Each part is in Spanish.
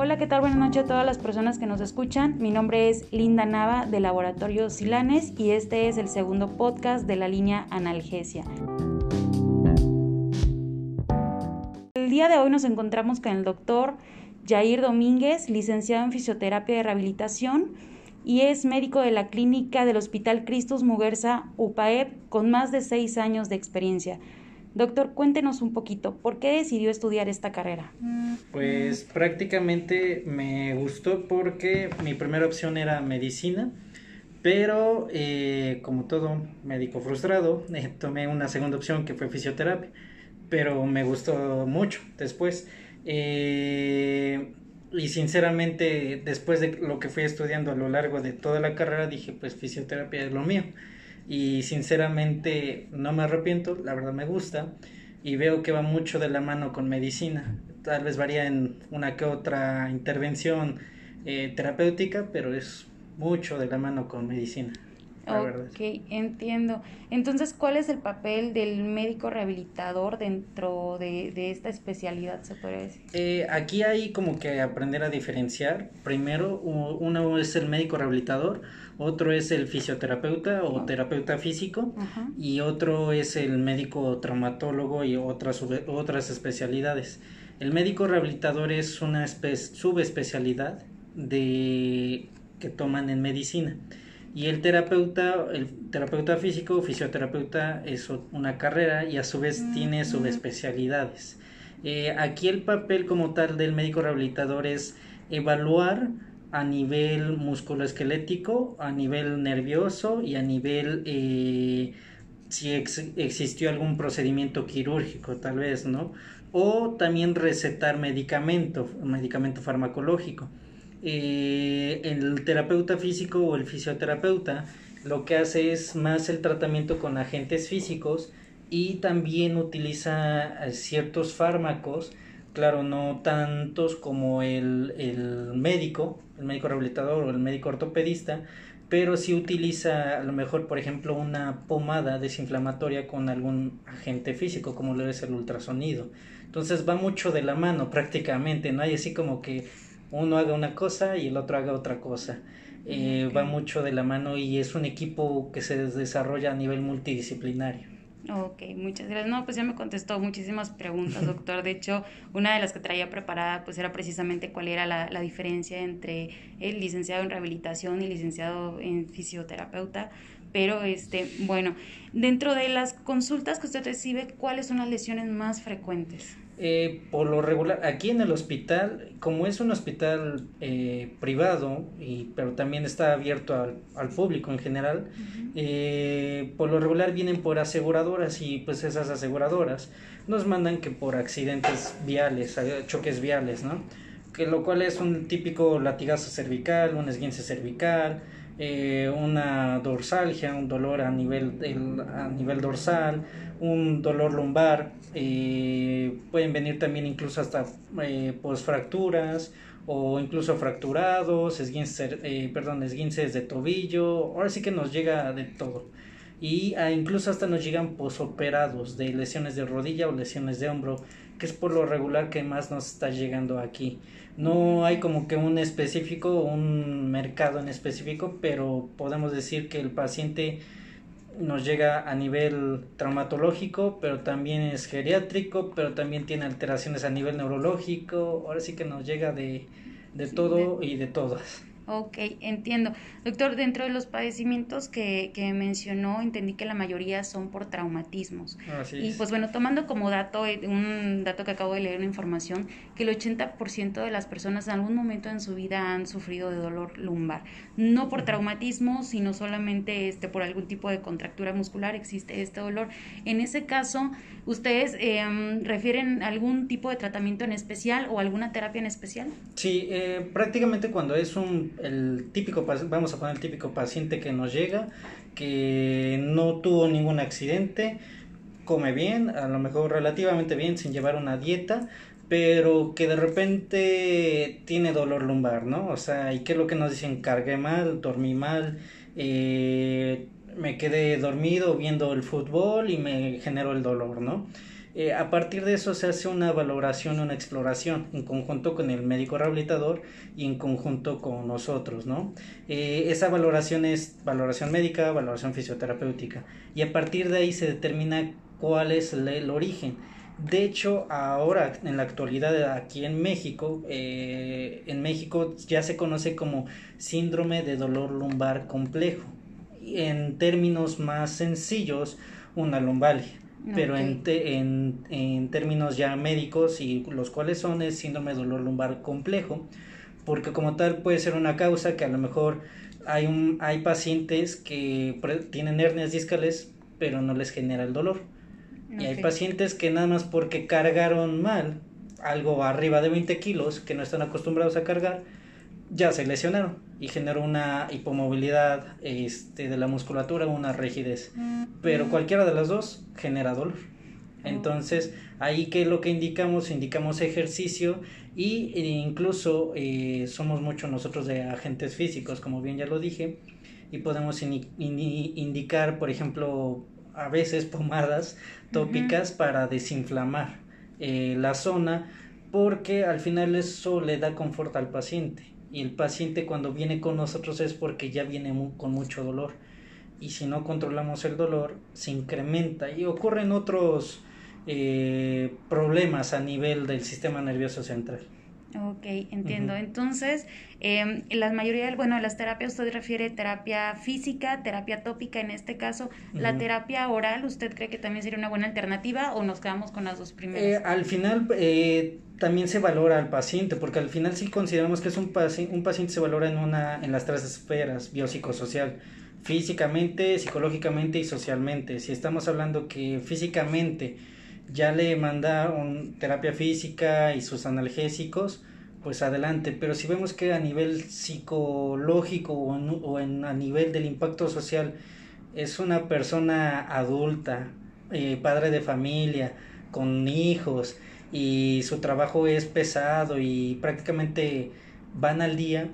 Hola, ¿qué tal? Buenas noches a todas las personas que nos escuchan. Mi nombre es Linda Nava de Laboratorio Silanes y este es el segundo podcast de la línea Analgesia. El día de hoy nos encontramos con el doctor Jair Domínguez, licenciado en Fisioterapia y Rehabilitación y es médico de la clínica del Hospital Cristus Muguerza UPAEP con más de seis años de experiencia. Doctor, cuéntenos un poquito, ¿por qué decidió estudiar esta carrera? Pues prácticamente me gustó porque mi primera opción era medicina, pero eh, como todo médico frustrado, eh, tomé una segunda opción que fue fisioterapia, pero me gustó mucho después. Eh, y sinceramente, después de lo que fui estudiando a lo largo de toda la carrera, dije, pues fisioterapia es lo mío y sinceramente no me arrepiento, la verdad me gusta y veo que va mucho de la mano con medicina. Tal vez varía en una que otra intervención eh, terapéutica, pero es mucho de la mano con medicina. Ok, entiendo. Entonces, ¿cuál es el papel del médico rehabilitador dentro de, de esta especialidad, se puede decir? Eh, aquí hay como que aprender a diferenciar. Primero, uno es el médico rehabilitador, otro es el fisioterapeuta o terapeuta físico y otro es el médico traumatólogo y otras, otras especialidades. El médico rehabilitador es una subespecialidad de, que toman en medicina. Y el terapeuta, el terapeuta físico o fisioterapeuta es una carrera y a su vez tiene subespecialidades. Eh, aquí el papel como tal del médico rehabilitador es evaluar a nivel musculoesquelético, a nivel nervioso y a nivel eh, si existió algún procedimiento quirúrgico, tal vez, ¿no? O también recetar medicamento, medicamento farmacológico. Eh, el terapeuta físico o el fisioterapeuta lo que hace es más el tratamiento con agentes físicos y también utiliza eh, ciertos fármacos claro, no tantos como el, el médico, el médico rehabilitador o el médico ortopedista, pero sí utiliza a lo mejor, por ejemplo, una pomada desinflamatoria con algún agente físico, como lo es el ultrasonido. Entonces va mucho de la mano prácticamente, no hay así como que uno haga una cosa y el otro haga otra cosa. Eh, va mucho de la mano y es un equipo que se desarrolla a nivel multidisciplinario. Ok, muchas gracias. No, pues ya me contestó muchísimas preguntas, doctor. De hecho, una de las que traía preparada pues era precisamente cuál era la, la diferencia entre el licenciado en rehabilitación y licenciado en fisioterapeuta. Pero, este, bueno, dentro de las consultas que usted recibe, ¿cuáles son las lesiones más frecuentes? Eh, por lo regular, aquí en el hospital, como es un hospital eh, privado, y, pero también está abierto al, al público en general, eh, por lo regular vienen por aseguradoras y pues esas aseguradoras nos mandan que por accidentes viales, choques viales, ¿no? Que lo cual es un típico latigazo cervical, un esguince cervical, eh, una dorsalgia, un dolor a nivel, a nivel dorsal, un dolor lumbar, eh, pueden venir también incluso hasta eh, fracturas o incluso fracturados, esguinces, eh, perdón, esguinces de tobillo, ahora sí que nos llega de todo. Y ah, incluso hasta nos llegan posoperados de lesiones de rodilla o lesiones de hombro, que es por lo regular que más nos está llegando aquí. No hay como que un específico, un mercado en específico, pero podemos decir que el paciente nos llega a nivel traumatológico, pero también es geriátrico, pero también tiene alteraciones a nivel neurológico, ahora sí que nos llega de, de todo y de todas. Ok, entiendo. Doctor, dentro de los padecimientos que, que mencionó, entendí que la mayoría son por traumatismos. Así y pues bueno, tomando como dato, eh, un dato que acabo de leer, una información, que el 80% de las personas en algún momento en su vida han sufrido de dolor lumbar. No por traumatismo, sino solamente este, por algún tipo de contractura muscular existe este dolor. En ese caso, ¿ustedes eh, refieren algún tipo de tratamiento en especial o alguna terapia en especial? Sí, eh, prácticamente cuando es un el típico, vamos a poner el típico paciente que nos llega, que no tuvo ningún accidente, come bien, a lo mejor relativamente bien sin llevar una dieta, pero que de repente tiene dolor lumbar, ¿no? O sea, ¿y qué es lo que nos dicen? Cargué mal, dormí mal, eh, me quedé dormido viendo el fútbol y me generó el dolor, ¿no? Eh, a partir de eso se hace una valoración, una exploración en conjunto con el médico rehabilitador y en conjunto con nosotros, ¿no? Eh, esa valoración es valoración médica, valoración fisioterapéutica y a partir de ahí se determina cuál es el, origen. De hecho, ahora en la actualidad aquí en México, eh, en México ya se conoce como síndrome de dolor lumbar complejo. En términos más sencillos, una lumbalgia pero en, en, en, términos ya médicos y los cuales son el síndrome de dolor lumbar complejo, porque como tal puede ser una causa que a lo mejor hay, un, hay pacientes que tienen hernias discales pero no les genera el dolor. Y hay pacientes que nada más porque cargaron mal algo arriba de 20 kilos que no están acostumbrados a cargar, ya se lesionaron y generó una hipomovilidad este, de la musculatura, una rigidez. Pero mm. cualquiera de las dos genera dolor. Oh. Entonces, ahí que lo que indicamos, indicamos ejercicio y e incluso eh, somos muchos nosotros de agentes físicos, como bien ya lo dije, y podemos indicar, por ejemplo, a veces pomadas tópicas para desinflamar eh, la zona, porque al final eso le da confort al paciente y el paciente cuando viene con nosotros es porque ya viene con mucho dolor y si no controlamos el dolor se incrementa y ocurren otros eh, problemas a nivel del sistema nervioso central. Ok, entiendo. Entonces, eh, la mayoría, bueno, las terapias, usted refiere terapia física, terapia tópica en este caso. ¿La terapia oral, usted cree que también sería una buena alternativa o nos quedamos con las dos primeras? Eh, al final, eh, también se valora al paciente, porque al final sí consideramos que es un, paciente, un paciente se valora en, una, en las tres esferas, biopsicosocial, físicamente, psicológicamente y socialmente. Si estamos hablando que físicamente ya le mandaron terapia física y sus analgésicos, pues adelante. Pero si vemos que a nivel psicológico o, en, a nivel del impacto social es una persona adulta, eh, padre de familia, con hijos, y su trabajo es pesado y prácticamente van al día,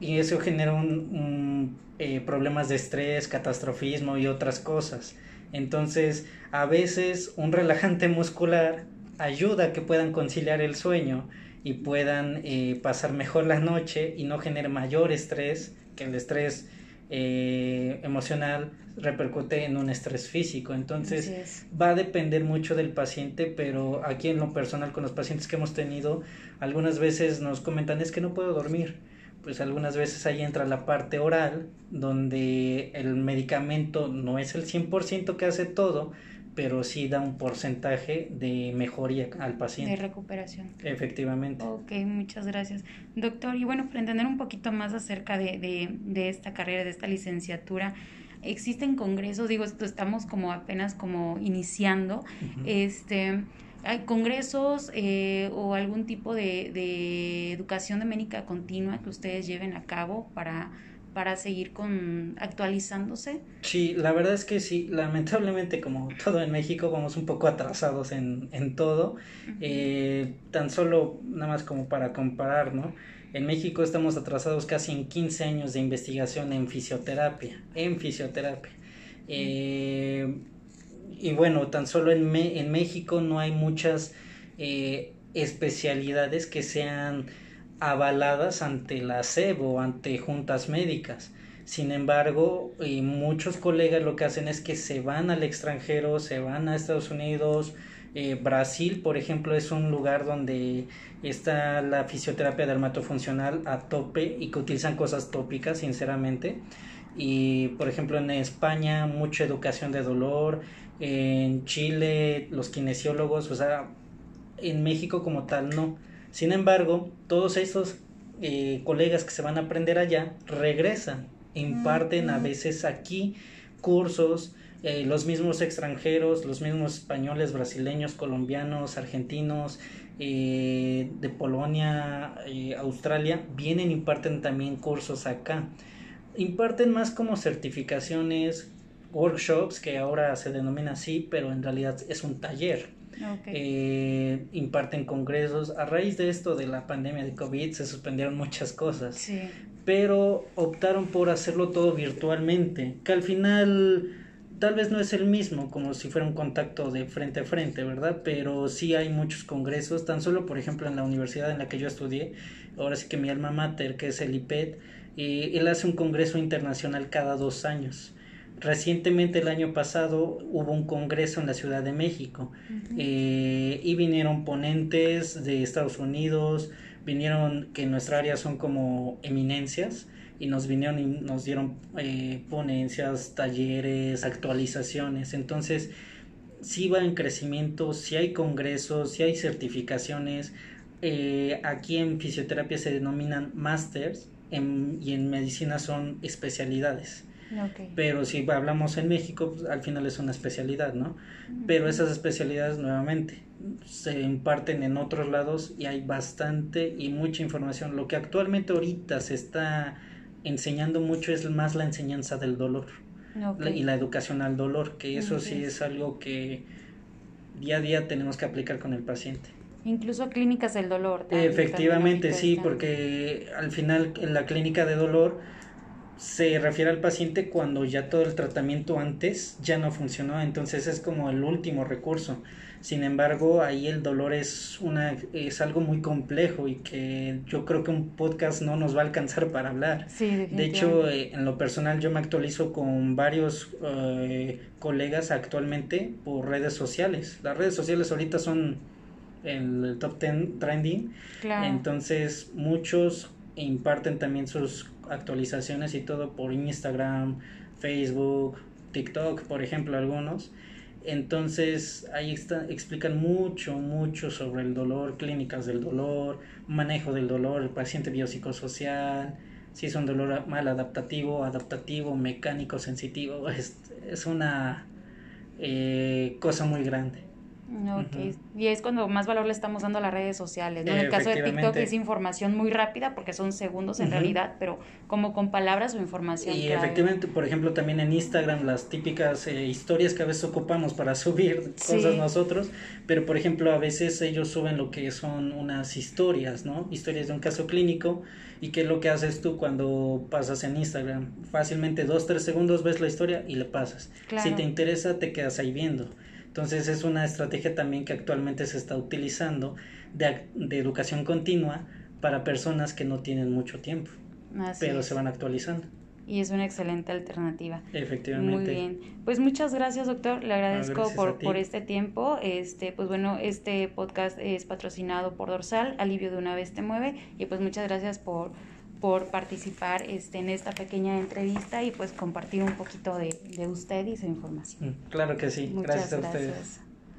y eso genera un, eh, problemas de estrés, catastrofismo y otras cosas. Entonces, a veces un relajante muscular ayuda a que puedan conciliar el sueño y puedan eh, pasar mejor la noche y no genere mayor estrés, que el estrés eh, emocional repercute en un estrés físico. Entonces va a depender mucho del paciente, pero aquí en lo personal con los pacientes que hemos tenido, algunas veces nos comentan es que no puedo dormir pues algunas veces ahí entra la parte oral, donde el medicamento no es el 100% que hace todo, pero sí da un porcentaje de mejoría al paciente. De recuperación. Efectivamente. Ok, muchas gracias. Doctor, y bueno, para entender un poquito más acerca de, de, de esta carrera, de esta licenciatura, existen congresos, digo, esto estamos como apenas como iniciando, este hay congresos eh, o algún tipo de, de, educación de médica continua que ustedes lleven a cabo para, para seguir con actualizándose? Sí, la verdad es que sí, lamentablemente como todo en México vamos un poco atrasados en, en todo, eh, tan solo nada más como para comparar, ¿no? En México estamos atrasados casi en 15 años de investigación en fisioterapia, en fisioterapia. Eh, y bueno, tan solo en, en México no hay muchas eh, especialidades que sean avaladas ante la SEB o ante juntas médicas. Sin embargo, y muchos colegas lo que hacen es que se van al extranjero, se van a Estados Unidos, eh, Brasil, por ejemplo, es un lugar donde está la fisioterapia dermatofuncional a tope y que utilizan cosas tópicas, sinceramente. Y, por ejemplo, en España, mucha educación de dolor, en Chile los kinesiólogos, o sea, en México como tal no. Sin embargo, todos estos eh, colegas que se van a aprender allá regresan, imparten a veces aquí cursos, eh, los mismos extranjeros, los mismos españoles, brasileños, colombianos, argentinos, eh, de Polonia, Australia, vienen, imparten también cursos acá. Imparten más como certificaciones, workshops, que ahora se denomina así, pero en realidad es un taller. Eh, imparten congresos. A raíz de esto de la pandemia de COVID se suspendieron muchas cosas, pero optaron por hacerlo todo virtualmente, que al final tal vez no es el mismo como si fuera un contacto de frente a frente, ¿verdad? Pero sí hay muchos congresos, tan solo por ejemplo en la universidad en la que yo estudié, ahora sí que mi alma mater, que es el IPED, eh, él hace un congreso internacional cada dos años. Recientemente el año pasado hubo un congreso en la Ciudad de México eh, y vinieron ponentes de Estados Unidos, vinieron que en nuestra área son como eminencias y nos vinieron y nos dieron eh, ponencias, talleres, actualizaciones. Entonces, sí va en crecimiento, sí hay congresos, sí hay certificaciones. Eh, aquí en fisioterapia se denominan masters y en medicina son especialidades. Pero si hablamos en México, pues, al final es una especialidad, ¿no? Pero esas especialidades nuevamente se imparten en otros lados y hay bastante y mucha información. Lo que actualmente ahorita se está enseñando mucho es más la enseñanza del dolor y la educación al dolor, que eso sí es algo que día a día tenemos que aplicar con el paciente. Incluso clínicas del dolor. Efectivamente, sí, porque al final en la clínica de dolor se refiere al paciente cuando ya todo el tratamiento antes ya no funcionó, entonces es como el último recurso. Sin embargo, ahí el dolor es una es algo muy complejo y que yo creo que un podcast no nos va a alcanzar para hablar. de hecho, eh, en lo personal yo me actualizo con varios eh, colegas actualmente por redes sociales. Las redes sociales ahorita son el, top 10 trending. Entonces, muchos imparten también sus actualizaciones y todo por Instagram, Facebook, TikTok, por ejemplo, algunos. Entonces ahí explican mucho, mucho sobre el dolor, clínicas del dolor, manejo del dolor, el paciente biopsicosocial, si es un dolor mal adaptativo, adaptativo, mecánico, sensitivo, es, es una eh, cosa muy grande. Y es cuando más valor le estamos dando a las redes sociales, ¿no? En el caso de TikTok es información muy rápida porque son segundos en realidad, pero como con palabras o información. Y efectivamente, por ejemplo, también en Instagram las típicas eh, historias que a veces ocupamos para subir cosas nosotros, pero por ejemplo a veces ellos suben lo que son unas historias, ¿no? Historias de un caso clínico y qué es lo que haces tú cuando pasas en Instagram. Fácilmente dos, tres segundos ves la historia y le pasas. Si te interesa, te quedas ahí viendo. Entonces es una estrategia también que actualmente se está utilizando de, educación continua para personas que no tienen mucho tiempo, pero se van actualizando. Y es una excelente alternativa. Efectivamente. Muy bien. Pues muchas gracias, doctor. Le agradezco por, por este tiempo. Este, pues bueno, este podcast es patrocinado por Dorsal, Alivio de una vez te mueve. Y pues muchas gracias por por participar este, en esta pequeña entrevista y pues compartir un poquito de, de usted y su información. Mm, claro que sí, gracias a ustedes.